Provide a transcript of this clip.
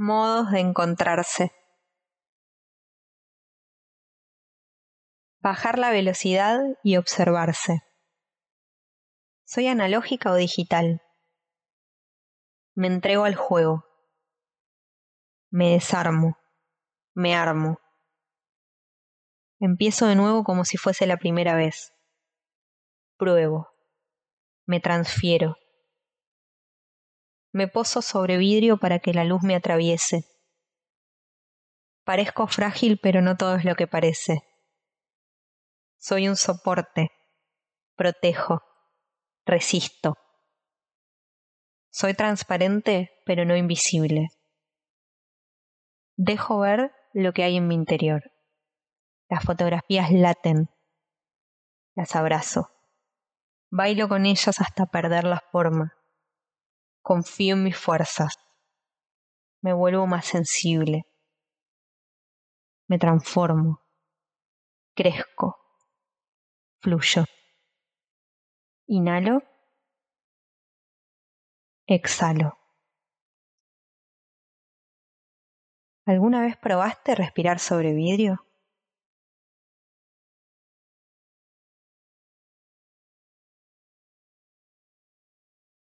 Modos de encontrarse. Bajar la velocidad y observarse. ¿Soy analógica o digital? Me entrego al juego. Me desarmo. Me armo. Empiezo de nuevo como si fuese la primera vez. Pruebo. Me transfiero. Me poso sobre vidrio para que la luz me atraviese. Parezco frágil, pero no todo es lo que parece. Soy un soporte. Protejo. Resisto. Soy transparente, pero no invisible. Dejo ver lo que hay en mi interior. Las fotografías laten. Las abrazo. Bailo con ellas hasta perder la forma. Confío en mis fuerzas. Me vuelvo más sensible. Me transformo. Crezco. Fluyo. Inhalo. Exhalo. ¿Alguna vez probaste respirar sobre vidrio?